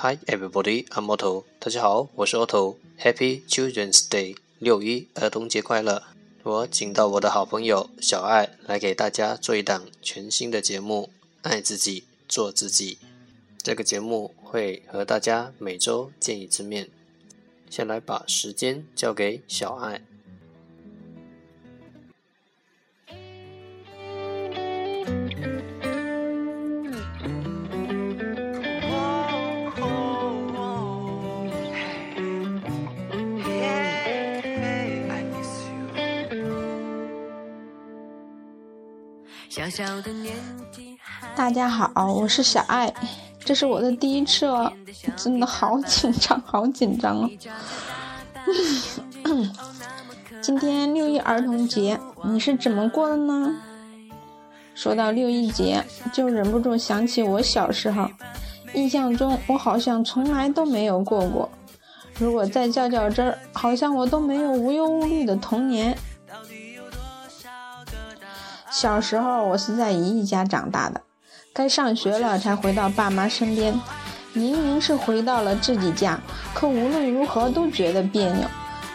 Hi everybody, I'm Otto。大家好，我是 Otto。Happy Children's Day，六一儿童节快乐！我请到我的好朋友小爱来给大家做一档全新的节目《爱自己，做自己》。这个节目会和大家每周见一次面。先来把时间交给小爱。大家好，我是小爱，这是我的第一次哦，真的好紧张，好紧张哦。今天六一儿童节，你是怎么过的呢？说到六一节，就忍不住想起我小时候，印象中我好像从来都没有过过。如果再较较真儿，好像我都没有无忧无虑的童年。小时候，我是在姨姨家长大的，该上学了才回到爸妈身边。明明是回到了自己家，可无论如何都觉得别扭，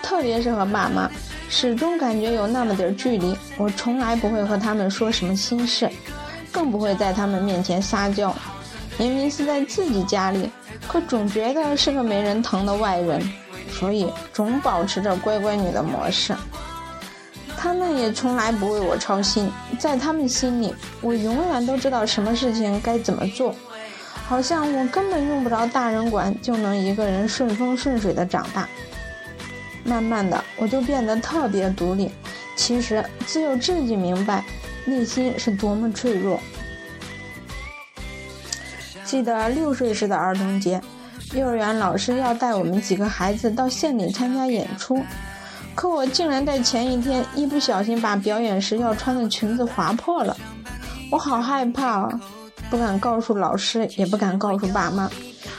特别是和爸妈，始终感觉有那么点距离。我从来不会和他们说什么心事，更不会在他们面前撒娇。明明是在自己家里，可总觉得是个没人疼的外人，所以总保持着乖乖女的模式。他们也从来不为我操心，在他们心里，我永远都知道什么事情该怎么做，好像我根本用不着大人管，就能一个人顺风顺水的长大。慢慢的，我就变得特别独立。其实只有自己明白，内心是多么脆弱。记得六岁时的儿童节，幼儿园老师要带我们几个孩子到县里参加演出。可我竟然在前一天一不小心把表演时要穿的裙子划破了，我好害怕啊，不敢告诉老师，也不敢告诉爸妈，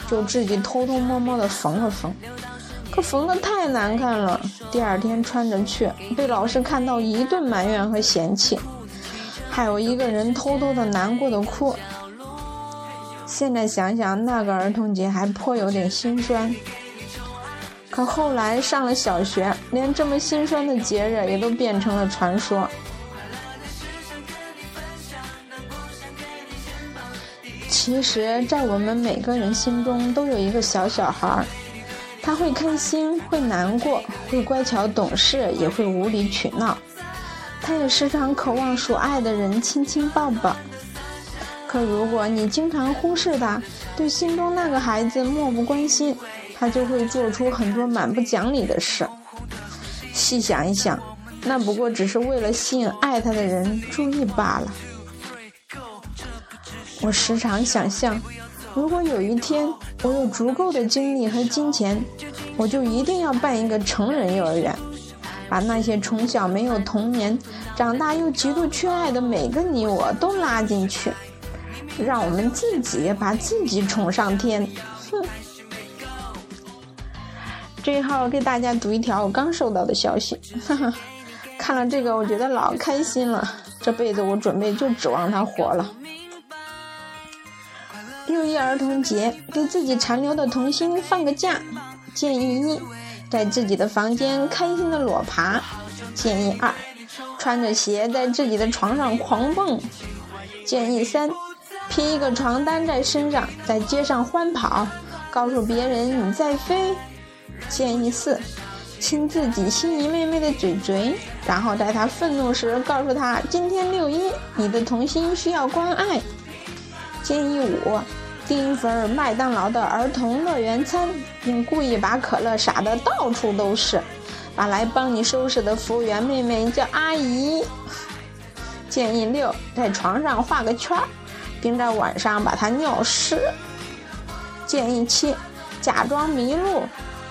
就自己偷偷摸摸的缝了缝。可缝的太难看了，第二天穿着去，被老师看到一顿埋怨和嫌弃，害我一个人偷偷的难过的哭。现在想想，那个儿童节还颇有点心酸。可后来上了小学，连这么心酸的节日也都变成了传说。其实，在我们每个人心中都有一个小小孩儿，他会开心，会难过，会乖巧懂事，也会无理取闹。他也时常渴望属爱的人亲亲抱抱。可如果你经常忽视他，对心中那个孩子漠不关心。他就会做出很多蛮不讲理的事。细想一想，那不过只是为了吸引爱他的人注意罢了。我时常想象，如果有一天我有足够的精力和金钱，我就一定要办一个成人幼儿园，把那些从小没有童年、长大又极度缺爱的每个你我都拉进去，让我们自己把自己宠上天。哼。这一号给大家读一条我刚收到的消息，哈哈，看了这个我觉得老开心了，这辈子我准备就指望他活了。六一儿童节，给自己残留的童心放个假。建议一，在自己的房间开心的裸爬。建议二，穿着鞋在自己的床上狂蹦。建议三，披一个床单在身上，在街上欢跑，告诉别人你在飞。建议四，亲自己心仪妹妹的嘴嘴，然后在她愤怒时告诉她：“今天六一，你的童心需要关爱。”建议五，订一份麦当劳的儿童乐园餐，并故意把可乐洒得到处都是，把来帮你收拾的服务员妹妹叫阿姨。建议六，在床上画个圈，并在晚上把它尿湿。建议七，假装迷路。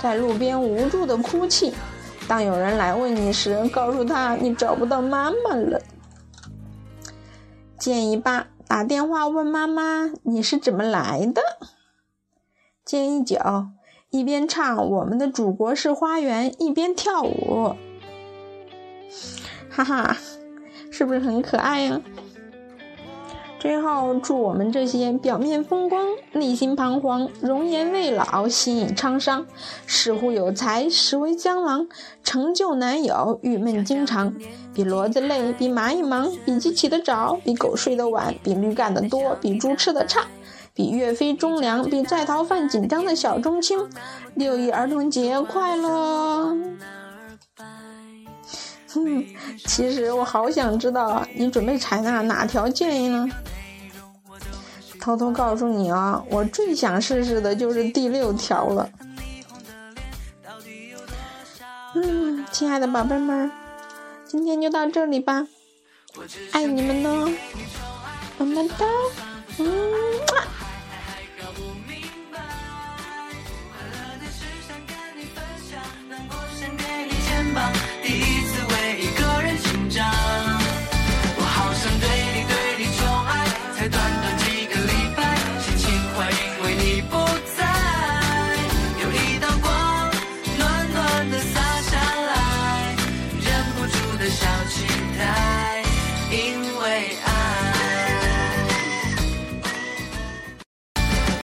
在路边无助的哭泣，当有人来问你时，告诉他你找不到妈妈了。建议八，打电话问妈妈你是怎么来的。建议九，一边唱我们的祖国是花园，一边跳舞。哈哈，是不是很可爱呀？最后，祝我们这些表面风光、内心彷徨、容颜未老、心已沧桑、似乎有才实为江郎、成就难有、郁闷经常，比骡子累，比蚂蚁忙，比鸡起得早，比狗睡得晚，比驴干得多，比猪吃得差，比岳飞忠良，比在逃犯紧张的小中青。六一儿童节快乐！哼，其实我好想知道你准备采纳哪条建议呢？偷偷告诉你啊，我最想试试的就是第六条了。嗯，亲爱的宝贝们，今天就到这里吧，爱你们呢，么么哒，嗯。小期